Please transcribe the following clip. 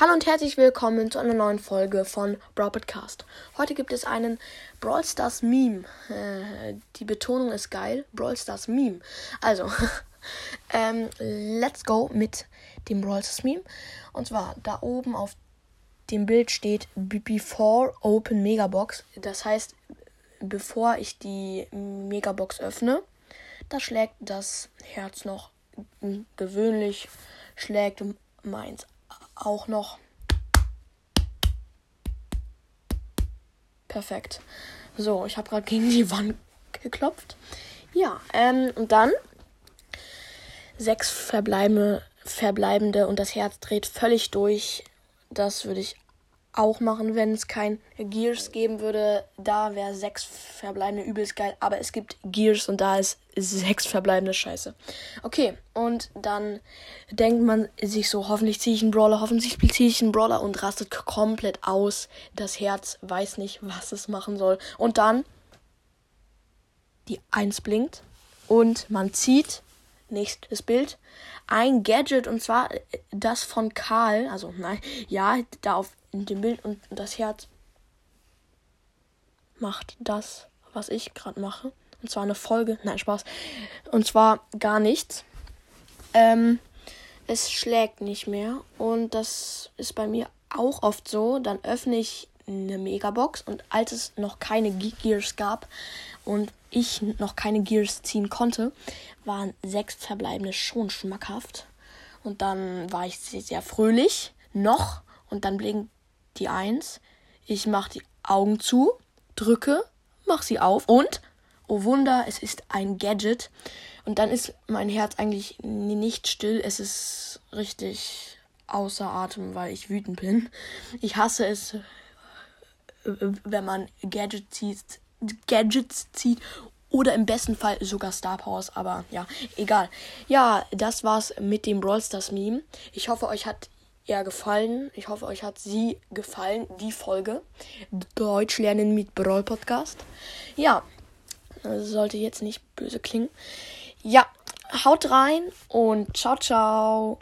Hallo und herzlich willkommen zu einer neuen Folge von Brawl Podcast. Heute gibt es einen Brawl Stars Meme. Äh, die Betonung ist geil. Brawl Stars Meme. Also, ähm, let's go mit dem Brawl Stars Meme. Und zwar, da oben auf dem Bild steht Before Open Megabox. Das heißt, bevor ich die Megabox öffne, da schlägt das Herz noch gewöhnlich, schlägt meins auch noch. Perfekt. So, ich habe gerade gegen die Wand geklopft. Ja, ähm, und dann sechs verbleibende, verbleibende und das Herz dreht völlig durch. Das würde ich auch machen, wenn es kein Gears geben würde. Da wäre sechs verbleibende übelst geil. Aber es gibt Gears und da ist sechs verbleibende Scheiße. Okay, und dann denkt man sich so, hoffentlich ziehe ich einen Brawler, hoffentlich ziehe ich einen Brawler und rastet komplett aus. Das Herz weiß nicht, was es machen soll. Und dann die Eins blinkt und man zieht nächstes Bild ein Gadget und zwar das von Karl, also nein, ja, da auf dem Bild und das Herz macht das, was ich gerade mache. Und zwar eine Folge. Nein, Spaß. Und zwar gar nichts. Ähm, es schlägt nicht mehr. Und das ist bei mir auch oft so. Dann öffne ich eine Megabox. Und als es noch keine Gears gab und ich noch keine Gears ziehen konnte, waren sechs verbleibende schon schmackhaft. Und dann war ich sehr fröhlich. Noch. Und dann blinkt die Eins. Ich mache die Augen zu, drücke, mach sie auf und oh Wunder, es ist ein Gadget. Und dann ist mein Herz eigentlich nicht still. Es ist richtig außer Atem, weil ich wütend bin. Ich hasse es, wenn man Gadgets zieht, Gadgets zieht oder im besten Fall sogar Star Powers, aber ja, egal. Ja, das war's mit dem Brawl Stars Meme. Ich hoffe, euch hat er gefallen. Ich hoffe, euch hat sie gefallen, die Folge. Deutsch lernen mit Brawl Podcast. Ja, sollte jetzt nicht böse klingen. Ja, haut rein und ciao, ciao.